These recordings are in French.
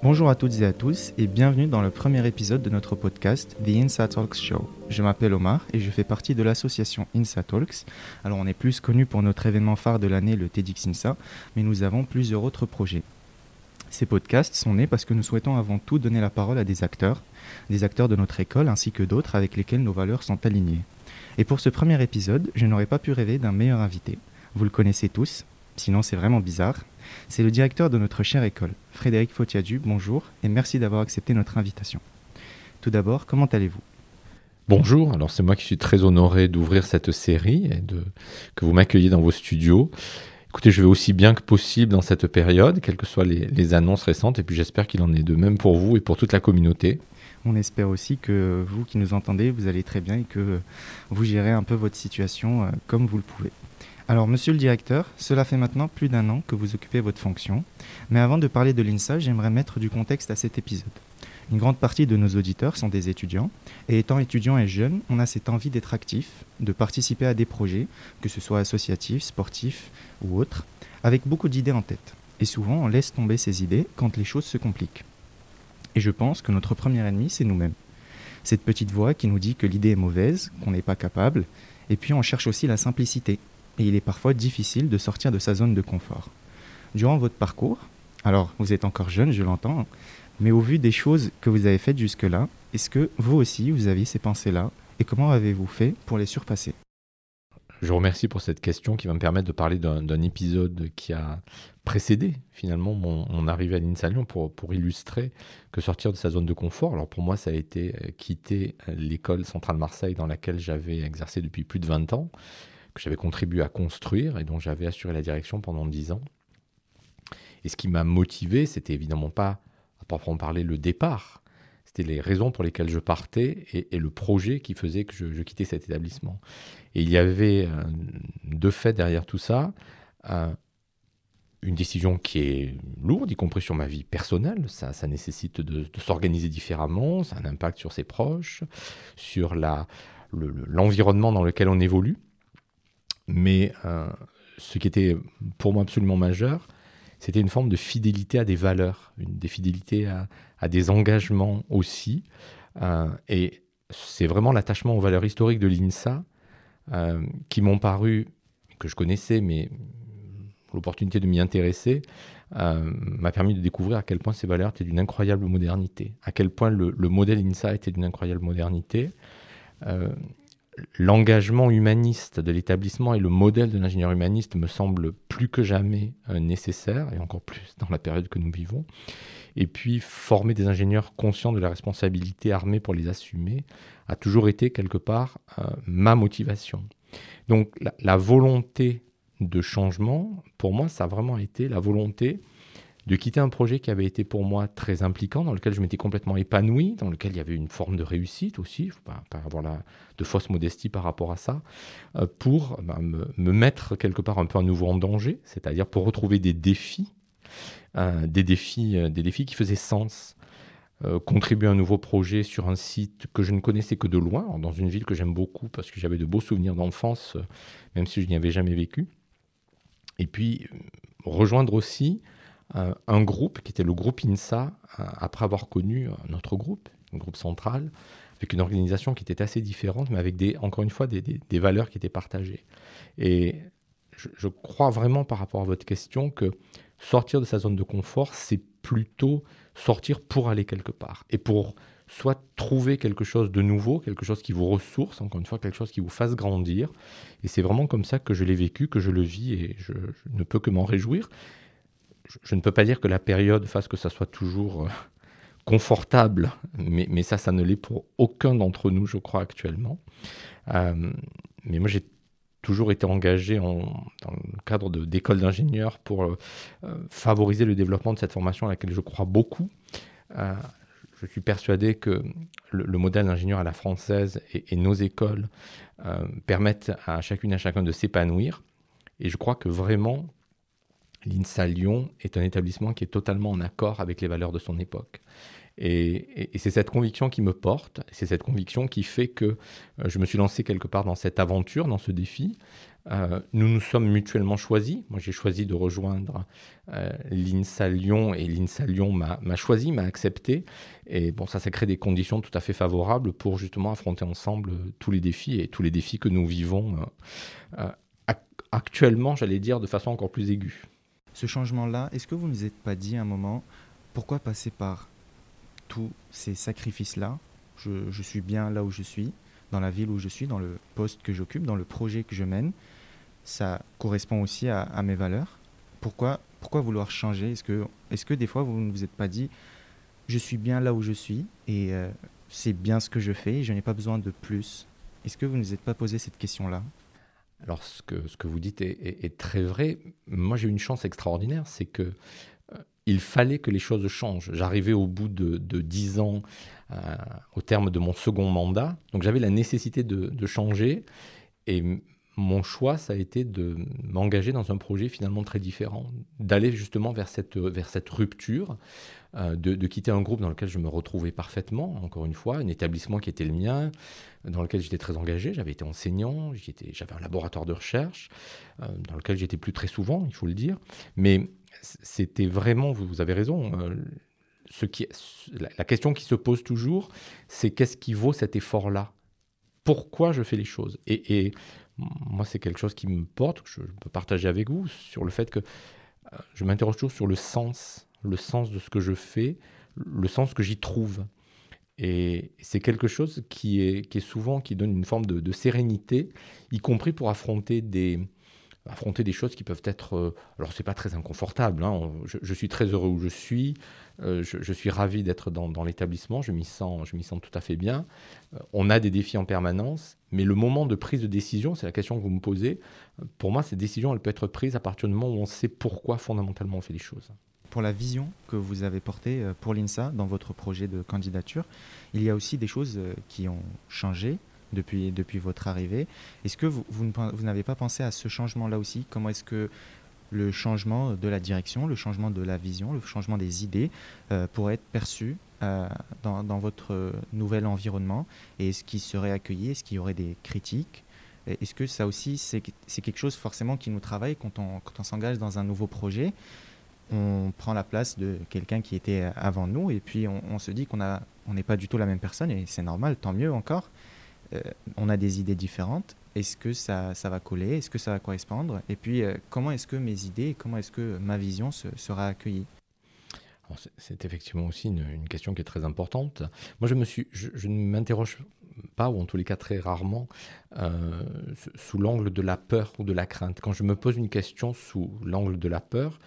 Bonjour à toutes et à tous et bienvenue dans le premier épisode de notre podcast The INSA Talks Show. Je m'appelle Omar et je fais partie de l'association INSA Talks. Alors on est plus connu pour notre événement phare de l'année, le TEDx INSA, mais nous avons plusieurs autres projets. Ces podcasts sont nés parce que nous souhaitons avant tout donner la parole à des acteurs, des acteurs de notre école ainsi que d'autres avec lesquels nos valeurs sont alignées. Et pour ce premier épisode, je n'aurais pas pu rêver d'un meilleur invité. Vous le connaissez tous, sinon c'est vraiment bizarre. C'est le directeur de notre chère école, Frédéric Fotiadu. Bonjour et merci d'avoir accepté notre invitation. Tout d'abord, comment allez-vous? Bonjour, alors c'est moi qui suis très honoré d'ouvrir cette série et de, que vous m'accueillez dans vos studios. Écoutez, je vais aussi bien que possible dans cette période, quelles que soient les, les annonces récentes, et puis j'espère qu'il en est de même pour vous et pour toute la communauté. On espère aussi que vous qui nous entendez, vous allez très bien et que vous gérez un peu votre situation euh, comme vous le pouvez. Alors, monsieur le directeur, cela fait maintenant plus d'un an que vous occupez votre fonction. Mais avant de parler de l'INSA, j'aimerais mettre du contexte à cet épisode. Une grande partie de nos auditeurs sont des étudiants, et étant étudiants et jeunes, on a cette envie d'être actif, de participer à des projets, que ce soit associatifs, sportifs ou autres, avec beaucoup d'idées en tête. Et souvent, on laisse tomber ces idées quand les choses se compliquent. Et je pense que notre premier ennemi, c'est nous-mêmes. Cette petite voix qui nous dit que l'idée est mauvaise, qu'on n'est pas capable, et puis on cherche aussi la simplicité, et il est parfois difficile de sortir de sa zone de confort. Durant votre parcours, alors vous êtes encore jeune, je l'entends, mais au vu des choses que vous avez faites jusque-là, est-ce que vous aussi, vous aviez ces pensées-là et comment avez-vous fait pour les surpasser? Je vous remercie pour cette question qui va me permettre de parler d'un épisode qui a précédé finalement mon, arrivée à l'INSA pour, pour illustrer que sortir de sa zone de confort, alors pour moi ça a été euh, quitter l'école centrale Marseille dans laquelle j'avais exercé depuis plus de 20 ans que j'avais contribué à construire et dont j'avais assuré la direction pendant dix ans. Et ce qui m'a motivé, c'était évidemment pas, à proprement parler, le départ. C'était les raisons pour lesquelles je partais et, le projet qui faisait que je, quittais cet établissement. Et il y avait euh, deux faits derrière tout ça. une décision qui est lourde, y compris sur ma vie personnelle. Ça nécessite de, s'organiser différemment. Ça a un impact sur ses proches, sur l'environnement dans lequel on évolue. Mais euh, ce qui était pour moi absolument majeur, c'était une forme de fidélité à des valeurs, une des fidélités à, des engagements aussi. Euh, et c'est vraiment l'attachement aux valeurs historiques de l'INSA euh, qui m'ont paru, que je connaissais, mais l'opportunité de m'y intéresser m'a permis de découvrir à quel point ces valeurs étaient d'une incroyable modernité, à quel point le, le modèle INSA était d'une incroyable modernité l'engagement humaniste de l'établissement et le modèle de l'ingénieur humaniste me semble plus que jamais euh, nécessaire, et encore plus dans la période que nous vivons. Et puis, former des ingénieurs conscients de la responsabilité armée pour les assumer a toujours été quelque part euh, ma motivation. Donc, la, volonté de changement, pour moi, ça a vraiment été la volonté de quitter un projet qui avait été pour moi très impliquant, dans lequel je m'étais complètement épanoui, dans lequel il y avait une forme de réussite aussi, il ne faut pas, avoir la, de fausse modestie par rapport à ça, euh, pour bah, me, mettre quelque part un peu à nouveau en danger, c'est-à-dire pour retrouver des défis, euh, des, défis euh, des défis qui faisaient sens. contribuer à un nouveau projet sur un site que je ne connaissais que de loin, dans une ville que j'aime beaucoup parce que j'avais de beaux souvenirs d'enfance, même si je n'y avais jamais vécu. Et puis rejoindre aussi un groupe qui était le groupe INSA, euh, après avoir connu notre groupe, un groupe central, avec une organisation qui était assez différente, mais avec des, encore une fois des, valeurs qui étaient partagées. Et je, crois vraiment par rapport à votre question que sortir de sa zone de confort, c'est plutôt sortir pour aller quelque part et pour soit trouver quelque chose de nouveau, quelque chose qui vous ressource, encore une fois, quelque chose qui vous fasse grandir. Et c'est vraiment comme ça que je l'ai vécu, que je le vis, et je ne peux que m'en réjouir je ne peux pas dire que la période fasse que ça soit toujours euh, confortable, mais, ça, ça ne l'est pour aucun d'entre nous, je crois, actuellement. Euh, mais moi, j'ai toujours été engagé dans le cadre d'école d'ingénieurs pour euh, favoriser le développement de cette formation à laquelle je crois beaucoup. je suis persuadé que le, modèle d'ingénieur à la française et, nos écoles permettent à chacune et à chacun de s'épanouir. Et je crois que vraiment, L'INSA Lyon est un établissement qui est totalement en accord avec les valeurs de son époque. Et, c'est cette conviction qui me porte, c'est cette conviction qui fait que euh, je me suis lancé quelque part dans cette aventure, dans ce défi. Euh, nous nous sommes mutuellement choisis. Moi, j'ai choisi de rejoindre euh, l'INSA Lyon et l'INSA Lyon m'a choisi, m'a accepté. Et bon, ça, ça crée des conditions tout à fait favorables pour justement affronter ensemble tous les défis et tous les défis que nous vivons actuellement, j'allais dire, de façon encore plus aiguë. Ce changement-là, est-ce que vous ne vous êtes pas dit un moment, pourquoi passer par tous ces sacrifices-là? Je, suis bien là où je suis, dans la ville où je suis, dans le poste que j'occupe, dans le projet que je mène. Ça correspond aussi à, mes valeurs. Pourquoi, vouloir changer? Est-ce que, des fois vous ne vous êtes pas dit, je suis bien là où je suis et euh, c'est bien ce que je fais, je n'ai pas besoin de plus? Est-ce que vous ne vous êtes pas posé cette question-là? Alors, ce que, vous dites est, très vrai. Moi, j'ai eu une chance extraordinaire, c'est que il fallait que les choses changent. J'arrivais au bout de, dix ans, euh, au terme de mon second mandat, donc j'avais la nécessité de, changer. Et mon choix, ça a été de m'engager dans un projet finalement très différent, d'aller justement vers cette, vers cette rupture, euh, de, quitter un groupe dans lequel je me retrouvais parfaitement, encore une fois, un établissement qui était le mien, dans lequel j'étais très engagé, j'avais été enseignant, j'avais un laboratoire de recherche, euh, dans lequel j'étais plus très souvent, il faut le dire, mais c'était vraiment, vous avez raison, euh, ce qui, la, question qui se pose toujours, c'est qu'est-ce qui vaut cet effort-là? Pourquoi je fais les choses? Et, moi, c'est quelque chose qui me porte, que je peux partager avec vous, sur le fait que euh, je m'interroge toujours sur le sens, le sens de ce que je fais, le sens que j'y trouve. Et c'est quelque chose qui est, souvent, qui donne une forme de sérénité, y compris pour affronter des, affronter des choses qui peuvent être. Euh, alors, c'est pas très inconfortable. Hein. je, suis très heureux où je suis. Euh, je, suis ravi d'être dans, l'établissement. Je m'y sens, je m'y sens tout à fait bien. Euh, on a des défis en permanence, mais le moment de prise de décision, c'est la question que vous me posez. Pour moi, cette décision, elle peut être prise à partir du moment où on sait pourquoi fondamentalement on fait les choses. Pour la vision que vous avez portée pour l'INSA dans votre projet de candidature, il y a aussi des choses qui ont changé depuis, depuis votre arrivée. Est-ce que vous, vous, n'avez pas pensé à ce changement-là aussi? Comment est-ce que le changement de la direction, le changement de la vision, le changement des idées euh, pourrait être perçu euh, dans, dans, votre nouvel environnement? Et est-ce qu'il serait accueilli? Est-ce qu'il y aurait des critiques? Est-ce que ça aussi, c'est quelque chose forcément qui nous travaille quand on, quand on s'engage dans un nouveau projet? On prend la place de quelqu'un qui était avant nous et puis on, on se dit qu'on on n'est pas du tout la même personne et c'est normal, tant mieux encore. Euh, on a des idées différentes. Est-ce que ça, ça va coller? Est-ce que ça va correspondre? Et puis, euh, comment est-ce que mes idées, comment est-ce que ma vision sera accueillie? C'est effectivement aussi une, question qui est très importante. Moi, je, me suis, je, ne m'interroge pas, ou en tous les cas très rarement, euh, sous l'angle de la peur ou de la crainte. Quand je me pose une question sous l'angle de la peur,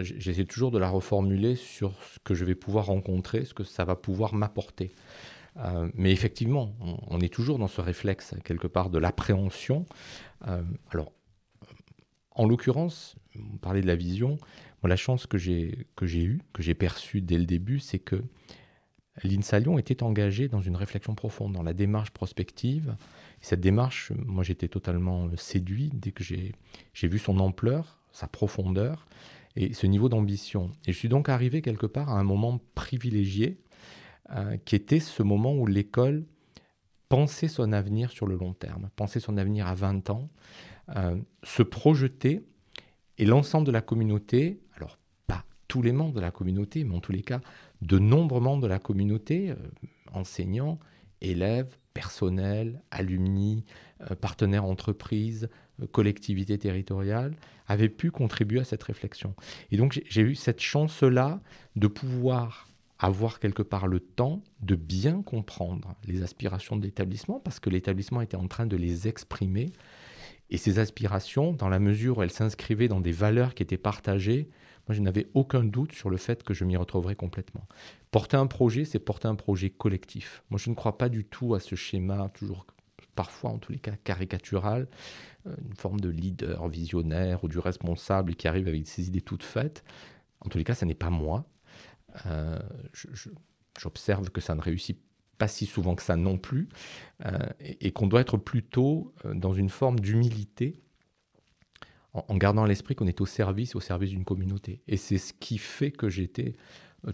j'essaie toujours de la reformuler sur ce que je vais pouvoir rencontrer, ce que ça va pouvoir m'apporter. Euh, mais effectivement, on, est toujours dans ce réflexe quelque part de l'appréhension. Euh, alors, en l'occurrence, on parlait de la vision. Moi, la chance que j'ai eue, que j'ai perçue dès le début, c'est que l'INSA Lyon était engagé dans une réflexion profonde, dans la démarche prospective. cette démarche, moi, j'étais totalement séduit dès que j'ai vu son ampleur, sa profondeur et ce niveau d'ambition. Et je suis donc arrivé quelque part à un moment privilégié euh, qui était ce moment où l'école pensait son avenir sur le long terme, pensait son avenir à 20 ans, euh, se projeter, et l'ensemble de la communauté, alors pas tous les membres de la communauté, mais en tous les cas, de nombreux membres de la communauté, euh, enseignants, élèves, personnel, alumni, partenaires entreprises, collectivités territoriales, avaient pu contribuer à cette réflexion. Et donc j'ai eu cette chance-là de pouvoir avoir quelque part le temps de bien comprendre les aspirations de l'établissement, parce que l'établissement était en train de les exprimer. Et ces aspirations, dans la mesure où elles s'inscrivaient dans des valeurs qui étaient partagées, moi je n'avais aucun doute sur le fait que je m'y retrouverais complètement. Porter un projet, c'est porter un projet collectif. Moi je ne crois pas du tout à ce schéma, toujours parfois en tous les cas caricatural, euh, une forme de leader visionnaire ou du responsable qui arrive avec ses idées toutes faites. En tous les cas, ce n'est pas moi. Euh, j'observe que ça ne réussit pas si souvent que ça non plus, euh, et, qu'on doit être plutôt euh, dans une forme d'humilité en, gardant à l'esprit qu'on est au service, au service d'une communauté. Et c'est ce qui fait que j'étais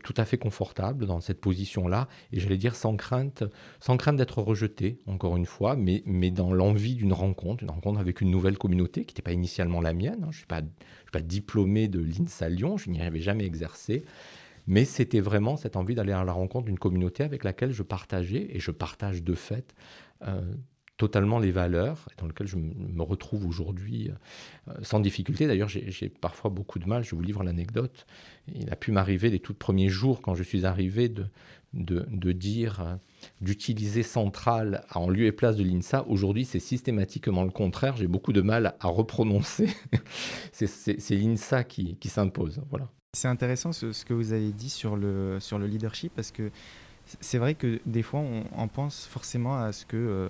tout à fait confortable dans cette position-là, et j'allais dire sans crainte, sans crainte d'être rejeté, encore une fois, mais, mais dans l'envie d'une rencontre, une rencontre avec une nouvelle communauté qui n'était pas initialement la mienne. Hein. Je ne suis, pas, pas diplômé de l'INSA Lyon, je n'y avais jamais exercé, mais c'était vraiment cette envie d'aller à la rencontre d'une communauté avec laquelle je partageais, et je partage de fait, euh, totalement les valeurs dans lesquelles je me retrouve aujourd'hui euh, sans difficulté. D'ailleurs, j'ai parfois beaucoup de mal, je vous livre l'anecdote. Il a pu m'arriver les tout premiers jours, quand je suis arrivé, de, de, dire, euh, d'utiliser centrale en lieu et place de l'INSA. Aujourd'hui, c'est systématiquement le contraire. J'ai beaucoup de mal à reprononcer. c'est l'INSA qui, qui s'impose. Voilà. C'est intéressant ce, que vous avez dit sur le, sur le leadership parce que c'est vrai que des fois on, pense forcément à ce que euh,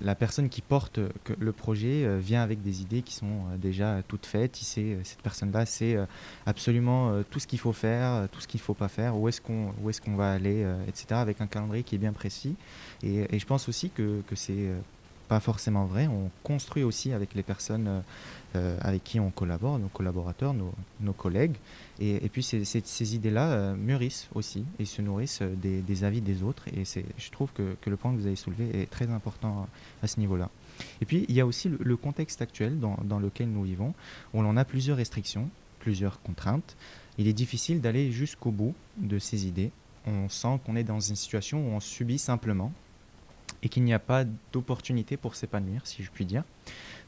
la personne qui porte le projet euh, vient avec des idées qui sont euh, déjà toutes faites. Il sait, euh, cette personne-là sait absolument tout ce qu'il faut faire, tout ce qu'il ne faut pas faire, où est-ce qu'on est va aller, etc., avec un calendrier qui est bien précis. Et, je pense aussi que, que c'est pas forcément vrai. On construit aussi avec les personnes euh, euh, avec qui on collabore, nos collaborateurs, nos, collègues. Et, puis ces, idées-là euh, mûrissent aussi et se nourrissent des, avis des autres. Et je trouve que, le point que vous avez soulevé est très important à ce niveau-là. Et puis il y a aussi le, contexte actuel dans, dans, lequel nous vivons, où l'on a plusieurs restrictions, plusieurs contraintes. Il est difficile d'aller jusqu'au bout de ces idées. On sent qu'on est dans une situation où on subit simplement et qu'il n'y a pas d'opportunité pour s'épanouir, si je puis dire,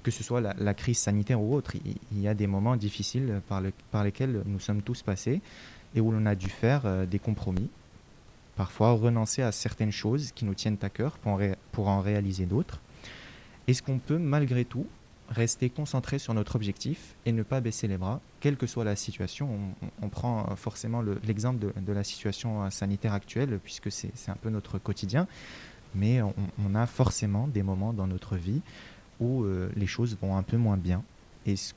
que ce soit la, crise sanitaire ou autre. Il, y a des moments difficiles par, le, par lesquels nous sommes tous passés et où l'on a dû faire euh, des compromis, parfois renoncer à certaines choses qui nous tiennent à cœur pour en, pour en réaliser d'autres. Est-ce qu'on peut malgré tout rester concentré sur notre objectif et ne pas baisser les bras, quelle que soit la situation? On, prend forcément l'exemple de, de, la situation euh, sanitaire actuelle, puisque c'est un peu notre quotidien mais on, a forcément des moments dans notre vie où euh, les choses vont un peu moins bien. Est-ce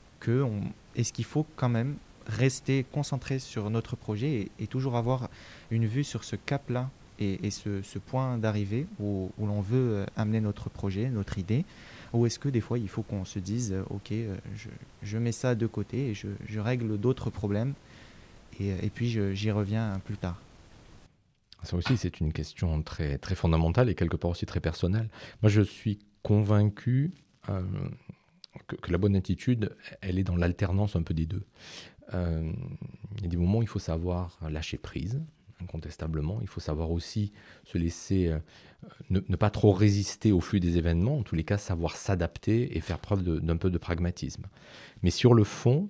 qu'il faut quand même rester concentré sur notre projet et, toujours avoir une vue sur ce cap-là et, ce, point d'arrivée où, l'on veut euh, amener notre projet, notre idée? Ou est-ce que des fois il faut qu'on se dise, euh, ok, je, mets ça de côté et je, règle d'autres problèmes et puis j'y reviens plus tard? Ça aussi, c'est une question très, très fondamentale et quelque part aussi très personnelle. Moi, je suis convaincu euh, que, la bonne attitude, elle est dans l'alternance un peu des deux. Euh, il y a des moments où il faut savoir lâcher prise, incontestablement. Il faut savoir aussi se laisser, euh, ne, pas trop résister au flux des événements, en tous les cas savoir s'adapter et faire preuve d'un peu de pragmatisme. Mais sur le fond,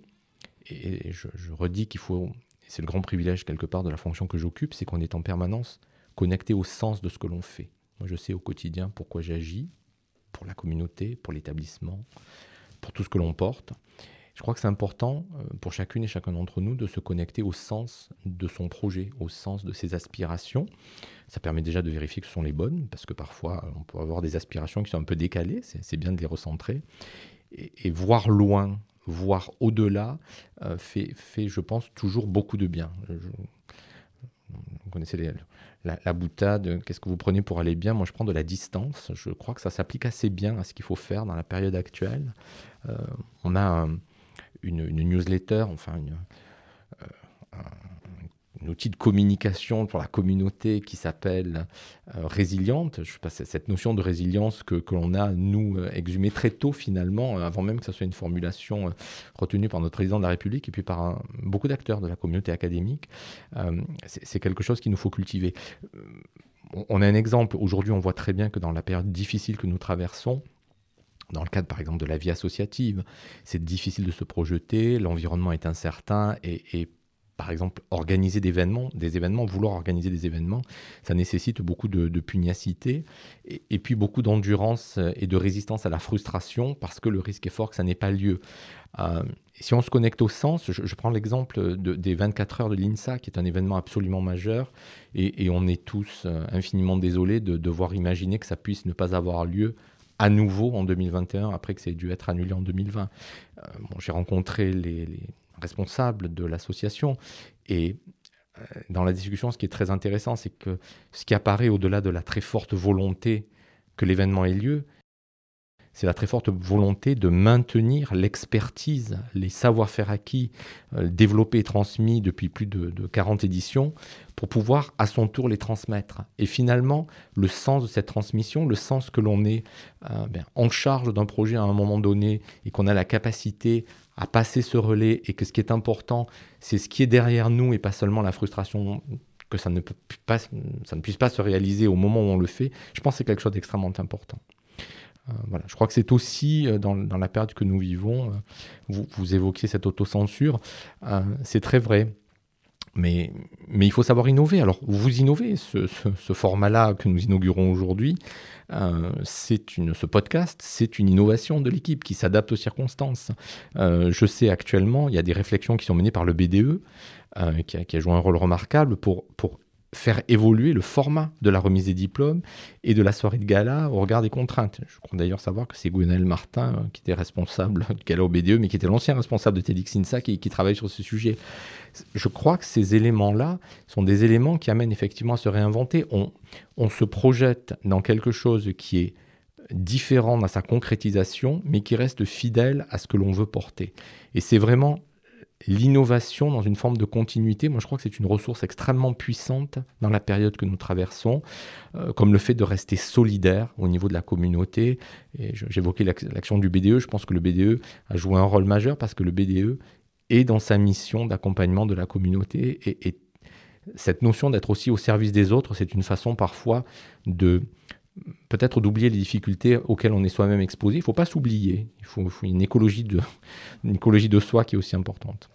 et je, je redis qu'il faut c'est le grand privilège quelque part de la fonction que j'occupe, c'est qu'on est en permanence connecté au sens de ce que l'on fait. Moi, je sais au quotidien pourquoi j'agis, pour la communauté, pour l'établissement, pour tout ce que l'on porte. Je crois que c'est important euh, pour chacune et chacun d'entre nous de se connecter au sens de son projet, au sens de ses aspirations. Ça permet déjà de vérifier que ce sont les bonnes, parce que parfois on peut avoir des aspirations qui sont un peu décalées, c'est bien de les recentrer. Et, et voir loin voir au-delà, euh, fait, fait, je pense, toujours beaucoup de bien. vous connaissez la, boutade, qu'est-ce que vous prenez pour aller bien? Moi, je prends de la distance. Je crois que ça s'applique assez bien à ce qu'il faut faire dans la période actuelle. Euh, on a une, newsletter, enfin une, euh, un outil de communication pour la communauté qui s'appelle euh, résiliente. Je sais cette notion de résilience que, que l'on a, nous, euh, exhumée très tôt finalement, euh, avant même que ce soit une formulation retenue par notre président de la République et puis par beaucoup d'acteurs de la communauté académique, c'est quelque chose qu'il nous faut cultiver. On a un exemple, aujourd'hui on voit très bien que dans la période difficile que nous traversons, dans le cadre, par exemple, de la vie associative, c'est difficile de se projeter, l'environnement est incertain et par exemple, organiser des événements, des événements, vouloir organiser des événements, ça nécessite beaucoup de, de pugnacité et, puis beaucoup d'endurance et de résistance à la frustration parce que le risque est fort que ça n'ait pas lieu. Euh, si on se connecte au sens, je, prends l'exemple de, des 24 heures de l'INSA, qui est un événement absolument majeur, et, on est tous euh, infiniment désolés de devoir imaginer que ça puisse ne pas avoir lieu à nouveau en 2021, après que ça ait dû être annulé en 2020. Euh, bon, J'ai rencontré les responsable de l'association. Et euh, dans la discussion, ce qui est très intéressant, c'est que ce qui apparaît au-delà de la très forte volonté que l'événement ait lieu, c'est la très forte volonté de maintenir l'expertise, les savoir-faire acquis, euh, développés et transmis depuis plus de, 40 éditions, pour pouvoir à son tour les transmettre. Et finalement, le sens de cette transmission, le sens que l'on est euh, ben, en charge d'un projet à un moment donné et qu'on a la capacité à passer ce relais et que ce qui est important, c'est ce qui est derrière nous et pas seulement la frustration que ça ne, puisse pas se réaliser au moment où on le fait, je pense que c'est quelque chose d'extrêmement important. Euh. Je crois que c'est aussi euh, dans, la période que nous vivons, euh, vous, évoquiez cette autocensure, c'est très vrai. Mais, il faut savoir innover. Alors, vous innovez. Ce, format-là que nous inaugurons aujourd'hui, ce podcast, c'est une innovation de l'équipe qui s'adapte aux circonstances. je sais actuellement, il y a des réflexions qui sont menées par le BDE, qui a, qui, a, joué un rôle remarquable pour, pour faire évoluer le format de la remise des diplômes et de la soirée de gala au regard des contraintes. Je crois d'ailleurs savoir que c'est Gwenel Martin euh, qui était responsable du gala au BDE, mais qui était l'ancien responsable de TEDx INSA qui, qui travaille sur ce sujet. Je crois que ces éléments-là sont des éléments qui amènent effectivement à se réinventer. On, on se projette dans quelque chose qui est différent dans sa concrétisation, mais qui reste fidèle à ce que l'on veut porter. Et c'est vraiment l'innovation dans une forme de continuité, moi je crois que c'est une ressource extrêmement puissante dans la période que nous traversons, euh, comme le fait de rester solidaire au niveau de la communauté. Et j'évoquais l'action du BDE, je pense que le BDE a joué un rôle majeur parce que le BDE est dans sa mission d'accompagnement de la communauté et, et cette notion d'être aussi au service des autres, c'est une façon parfois de peut-être d'oublier les difficultés auxquelles on est soi-même exposé. Il ne faut pas s'oublier. Il faut, une, écologie de, soi qui est aussi importante.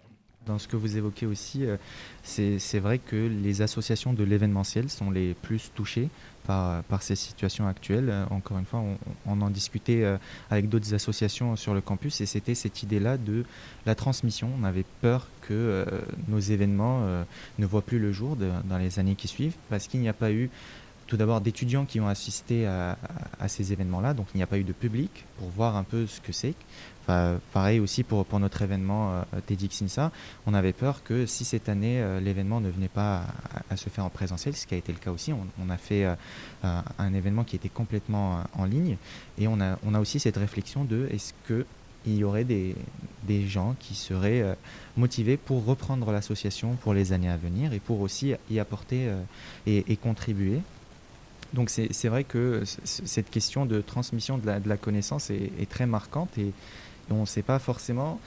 Dans ce que vous évoquez aussi, euh, c'est vrai que les associations de l'événementiel sont les plus touchées par, par ces situations actuelles. Euh, encore une fois, on, en discutait euh, avec d'autres associations sur le campus et c'était cette idée-là de la transmission. On avait peur que nos événements ne voient plus le jour dans les années qui suivent parce qu'il n'y a pas eu tout d'abord d'étudiants qui ont assisté à, ces événements-là, donc il n'y a pas eu de public pour voir un peu ce que c'est. Enfin, pareil aussi pour, pour notre événement euh, TEDxINSA, on avait peur que si cette année euh, l'événement ne venait pas à, se faire en présentiel, ce qui a été le cas aussi, on, a fait euh, un événement qui était complètement en ligne. Et on a, on a aussi cette réflexion de est-ce que il y aurait des, des gens qui seraient motivés pour reprendre l'association pour les années à venir et pour aussi y apporter et, contribuer donc c'est vrai que cette question de transmission de la, de la connaissance est, très marquante et, on ne sait pas forcément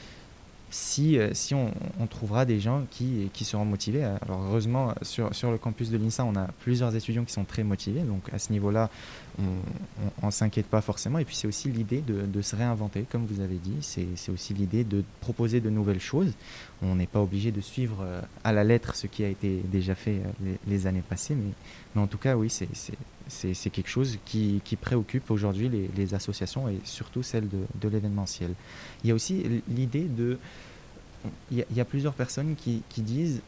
si, euh, si on, on, trouvera des gens qui, qui seront motivés. Alors heureusement, sur, sur le campus de l'INSA, on a plusieurs étudiants qui sont très motivés. Donc à ce niveau-là, on ne s'inquiète pas forcément. Et puis c'est aussi l'idée de, se réinventer, comme vous avez dit. C'est aussi l'idée de proposer de nouvelles choses. On n'est pas obligé de suivre euh, à la lettre ce qui a été déjà fait euh, les, années passées. Mais, mais, en tout cas, oui, c'est quelque chose qui, qui préoccupe aujourd'hui les, associations et surtout celles de, de l'événementiel. Il y a aussi l'idée de... Il y, a, il y, a plusieurs personnes qui, qui disent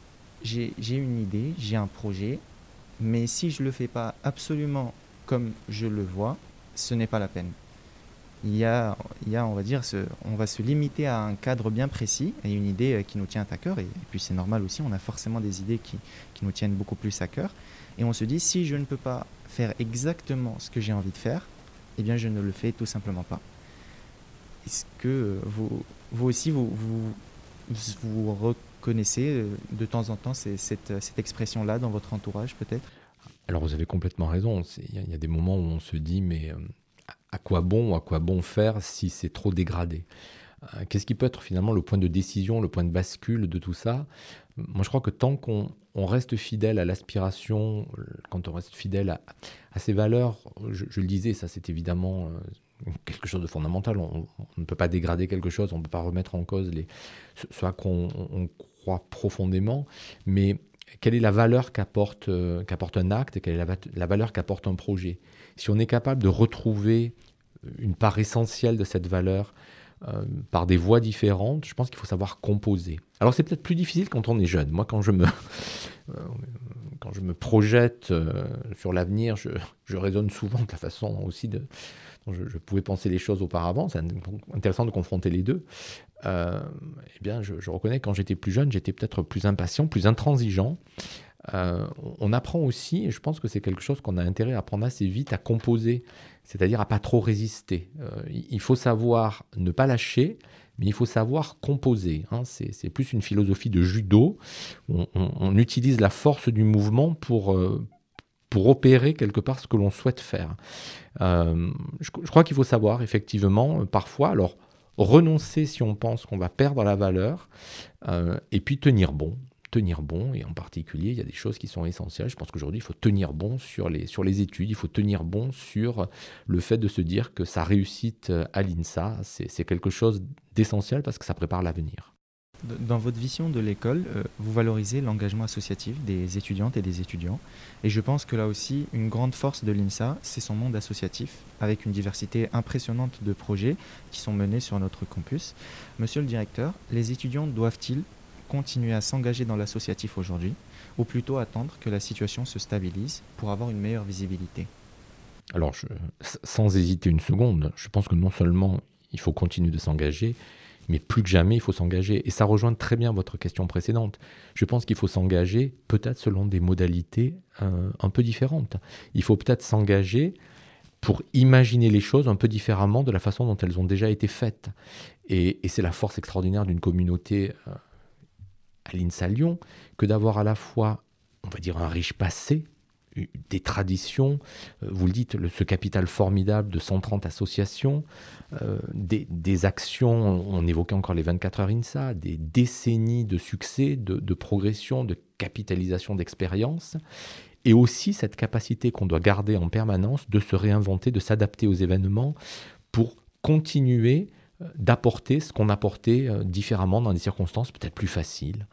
j'ai une idée, j'ai un projet, mais si je ne le fais pas absolument comme je le vois, ce n'est pas la peine. Il y, a, il y a, on va dire, on va se limiter à un cadre bien précis et une idée euh, qui nous tient à cœur. Et, puis c'est normal aussi, on a forcément des idées qui, qui, nous tiennent beaucoup plus à cœur. Et on se dit, si je ne peux pas faire exactement ce que j'ai envie de faire, eh bien je ne le fais tout simplement pas. Est-ce que vous, vous aussi, vous, vous, vous reconnaissez euh, de temps en temps cette, cette expression-là dans votre entourage peut-être? Alors vous avez complètement raison. Il y, a des moments où on se dit mais euh, à quoi bon, à quoi bon faire si c'est trop dégradé? Euh, Qu'est-ce qui peut être finalement le point de décision, le point de bascule de tout ça? Moi je crois que tant qu'on reste fidèle à l'aspiration, quand on reste fidèle à, ses valeurs, je, le disais, ça c'est évidemment euh, quelque chose de fondamental. On, ne peut pas dégrader quelque chose, on ne peut pas remettre en cause les, ce, à quoi on croit profondément, mais quelle est la valeur qu'apporte euh, qu'apporte un acte et quelle est la, valeur qu'apporte un projet. Si on est capable de retrouver une part essentielle de cette valeur euh, par des voies différentes, je pense qu'il faut savoir composer. Alors c'est peut-être plus difficile quand on est jeune. Moi, quand je me, euh, quand je me projette sur l'avenir, je, raisonne souvent de la façon aussi de, dont je, je, pouvais penser les choses auparavant. C'est intéressant de confronter les deux. Euh, eh bien, je, reconnais que quand j'étais plus jeune, j'étais peut-être plus impatient, plus intransigeant. on apprend aussi, et je pense que c'est quelque chose qu'on a intérêt à apprendre assez vite, à composer, c'est-à-dire à pas trop résister. il faut savoir ne pas lâcher, mais il faut savoir composer. Hein. C'est plus une philosophie de judo. On, utilise la force du mouvement pour, euh, pour opérer quelque part ce que l'on souhaite faire. Euh, je, crois qu'il faut savoir, effectivement, euh, parfois, alors renoncer si on pense qu'on va perdre la valeur, et puis tenir bon tenir bon, et en particulier, il y a des choses qui sont essentielles. Je pense qu'aujourd'hui, il faut tenir bon sur les, sur les études, il faut tenir bon sur le fait de se dire que sa réussite à l'INSA, c'est quelque chose d'essentiel parce que ça prépare l'avenir. Dans votre vision de l'école, euh, vous valorisez l'engagement associatif des étudiantes et des étudiants. Et je pense que là aussi, une grande force de l'INSA, c'est son monde associatif, avec une diversité impressionnante de projets qui sont menés sur notre campus. Monsieur le directeur, les étudiants doivent-ils continuer à s'engager dans l'associatif aujourd'hui, ou plutôt attendre que la situation se stabilise pour avoir une meilleure visibilité Alors, sans hésiter une seconde, je pense que non seulement il faut continuer de s'engager, mais plus que jamais, il faut s'engager. Et ça rejoint très bien votre question précédente. Je pense qu'il faut s'engager peut-être selon des modalités euh, un peu différentes. Il faut peut-être s'engager pour imaginer les choses un peu différemment de la façon dont elles ont déjà été faites. Et, c'est la force extraordinaire d'une communauté euh, à l'INSA Lyon que d'avoir à la fois, on va dire, un riche passé, des traditions, euh, vous le dites, ce capital formidable de 130 associations, euh, des, actions, on évoquait encore les 24 heures INSA, des décennies de succès, de, progression, de capitalisation d'expérience, et aussi cette capacité qu'on doit garder en permanence de se réinventer, de s'adapter aux événements pour continuer d'apporter ce qu'on apportait euh, différemment dans des circonstances peut-être plus faciles.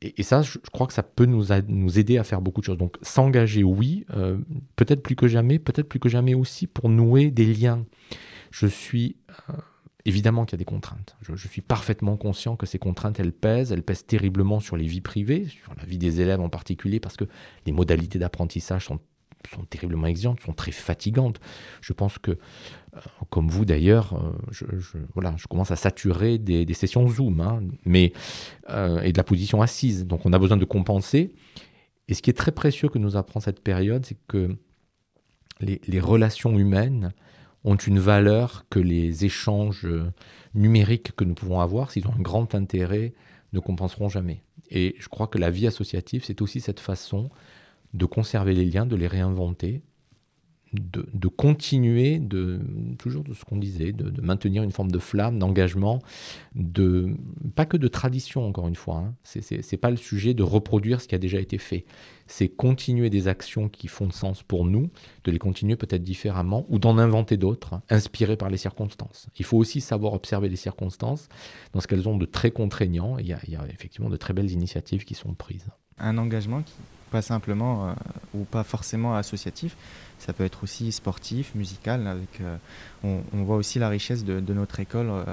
Et, ça, je, crois que ça peut nous, nous aider à faire beaucoup de choses. Donc s'engager, oui, euh, peut-être plus que jamais, peut-être plus que jamais aussi pour nouer des liens. Je suis... Euh, évidemment qu'il y a des contraintes. Je, je, suis parfaitement conscient que ces contraintes, elles pèsent, elles pèsent terriblement sur les vies privées, sur la vie des élèves en particulier, parce que les modalités d'apprentissage sont sont terriblement exigeantes, sont très fatigantes. Je pense que, euh, comme vous d'ailleurs, euh, je, voilà, je commence à saturer des, sessions Zoom, hein, mais, euh, et de la position assise. Donc on a besoin de compenser. Et ce qui est très précieux que nous apprend cette période, c'est que les, les, relations humaines ont une valeur que les échanges numériques que nous pouvons avoir, s'ils ont un grand intérêt, ne compenseront jamais. Et je crois que la vie associative, c'est aussi cette façon de conserver les liens, de les réinventer, de, continuer, de, toujours de ce qu'on disait, de, maintenir une forme de flamme, d'engagement, de, pas que de tradition, encore une fois. Hein. Ce n'est pas le sujet de reproduire ce qui a déjà été fait. C'est continuer des actions qui font sens pour nous, de les continuer peut-être différemment ou d'en inventer d'autres, inspirées par les circonstances. Il faut aussi savoir observer les circonstances dans ce qu'elles ont de très contraignant. Il y a effectivement de très belles initiatives qui sont prises. Un engagement qui pas simplement euh, ou pas forcément associatif. Ça peut être aussi sportif, musical. Avec, euh, on, voit aussi la richesse de, notre école euh,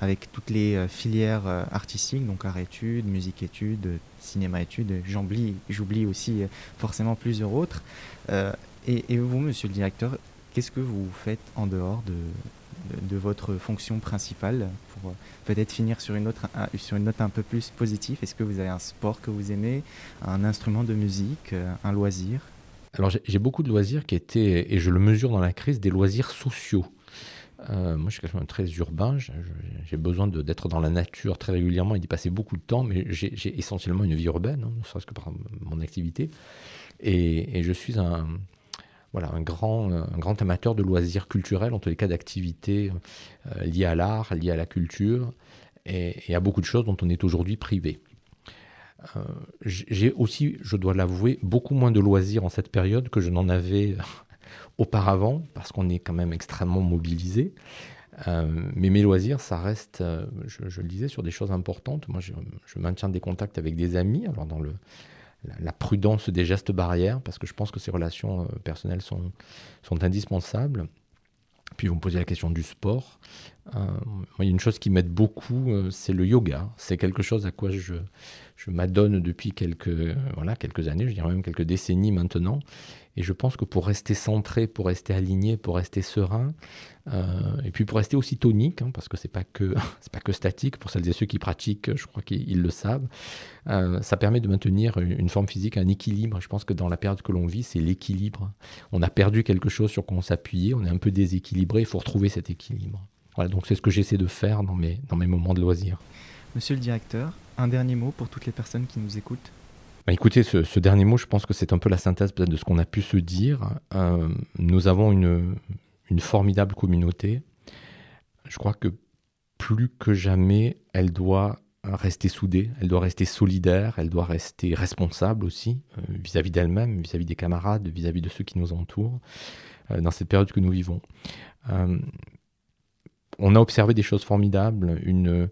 avec toutes les filières artistiques, donc art-études, musique-études, cinéma-études. J'oublie aussi forcément plusieurs autres. et, vous, monsieur le directeur, qu'est-ce que vous faites en dehors de, de, votre fonction principale pour euh, peut-être finir sur une, autre, sur une note un peu plus positive Est-ce que vous avez un sport que vous aimez, un instrument de musique, euh, un loisir? Alors j'ai beaucoup de loisirs qui étaient, et je le mesure dans la crise, des loisirs sociaux. Euh, moi, je suis quelqu'un de très urbain. J'ai besoin d'être dans la nature très régulièrement et d'y passer beaucoup de temps, mais j'ai essentiellement une vie urbaine, hein, ne serait-ce que par mon activité. Et, et, je suis un, voilà, un, grand, amateur de loisirs culturels, en tous les cas d'activités euh, liées à l'art, liées à la culture, et, à beaucoup de choses dont on est aujourd'hui privé. Euh, j'ai aussi, je dois l'avouer, beaucoup moins de loisirs en cette période que je n'en avais auparavant, parce qu'on est quand même extrêmement mobilisé. Euh, mais mes loisirs, ça reste, je, le disais, sur des choses importantes. Moi, je, je, maintiens des contacts avec des amis. Alors, dans le, la, prudence des gestes barrières, parce que je pense que ces relations euh, personnelles sont, sont indispensables. Puis vous me posez la question du sport. Euh, il y a une chose qui m'aide beaucoup, euh, c'est le yoga. C'est quelque chose à quoi je, je m'adonne depuis quelques, voilà, quelques années, je dirais même quelques décennies maintenant. Et je pense que pour rester centré, pour rester aligné, pour rester serein, euh, et puis pour rester aussi tonique, hein, parce que c'est pas pas que statique. Pour celles et ceux qui pratiquent, je crois qu'ils le savent. Euh, ça permet de maintenir une, forme physique, un équilibre. Je pense que dans la période que l'on vit, c'est l'équilibre. On a perdu quelque chose sur quoi on s'appuyait, on est un peu déséquilibré. Il faut retrouver cet équilibre. Voilà, donc c'est ce que j'essaie de faire dans mes dans mes moments de loisirs. Monsieur le directeur, un dernier mot pour toutes les personnes qui nous écoutent. Bah, écoutez, ce, dernier mot, je pense que c'est un peu la synthèse de ce qu'on a pu se dire. Euh, nous avons une, formidable communauté. Je crois que plus que jamais, elle doit rester soudée, elle doit rester solidaire, elle doit rester responsable aussi euh, vis-à-vis d'elle-même, vis-à-vis des camarades, vis-à-vis de ceux qui nous entourent euh, dans cette période que nous vivons. On a observé des choses formidables, une,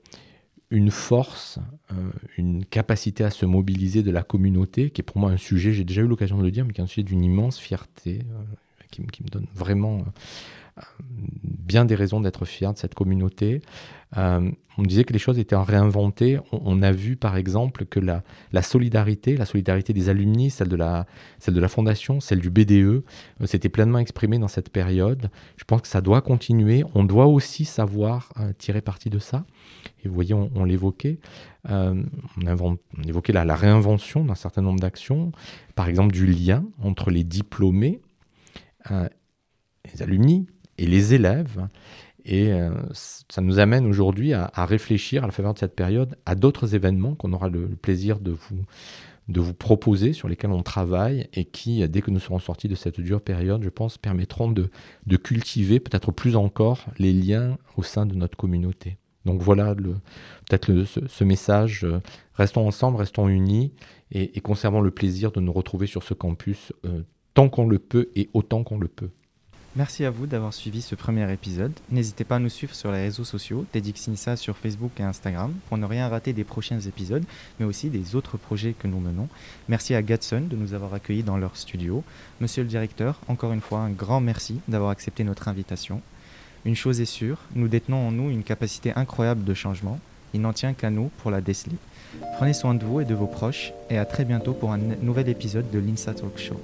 une force, une capacité à se mobiliser de la communauté, qui est pour moi un sujet, j'ai déjà eu l'occasion de le dire, mais qui est un sujet d'une immense fierté, qui, me donne vraiment euh, bien des raisons d'être fier de cette communauté. Euh, on disait que les choses étaient réinventées. On, on a vu par exemple que la, solidarité, la solidarité des alumni, celle de la, fondation, celle du BDE, euh, s'était pleinement exprimée dans cette période. Je pense que ça doit continuer. On doit aussi savoir tirer parti de ça. Et vous voyez, on, l'évoquait. on, on, évoquait la, réinvention d'un certain nombre d'actions, par exemple du lien entre les diplômés euh, les alumni et les élèves. Et euh, ça nous amène aujourd'hui à, réfléchir à la faveur de cette période à d'autres événements qu'on aura le, plaisir de vous, de vous proposer, sur lesquels on travaille et qui, dès que nous serons sortis de cette dure période, je pense, permettront de, de cultiver peut-être plus encore les liens au sein de notre communauté. Donc voilà peut-être ce, message. Restons ensemble, restons unis et, conservons le plaisir de nous retrouver sur ce campus euh, tant qu'on le peut et autant qu'on le peut. Merci à vous d'avoir suivi ce premier épisode. N'hésitez pas à nous suivre sur les réseaux sociaux, TEDxINSA sur Facebook et Instagram, pour ne rien rater des prochains épisodes, mais aussi des autres projets que nous menons. Merci à Gatson de nous avoir accueillis dans leur studio. Monsieur le directeur, encore une fois, un grand merci d'avoir accepté notre invitation. Une chose est sûre, nous détenons en nous une capacité incroyable de changement. Il n'en tient qu'à nous pour la déceler. Prenez soin de vous et de vos proches, et à très bientôt pour un nouvel épisode de l'INSA Talk Show.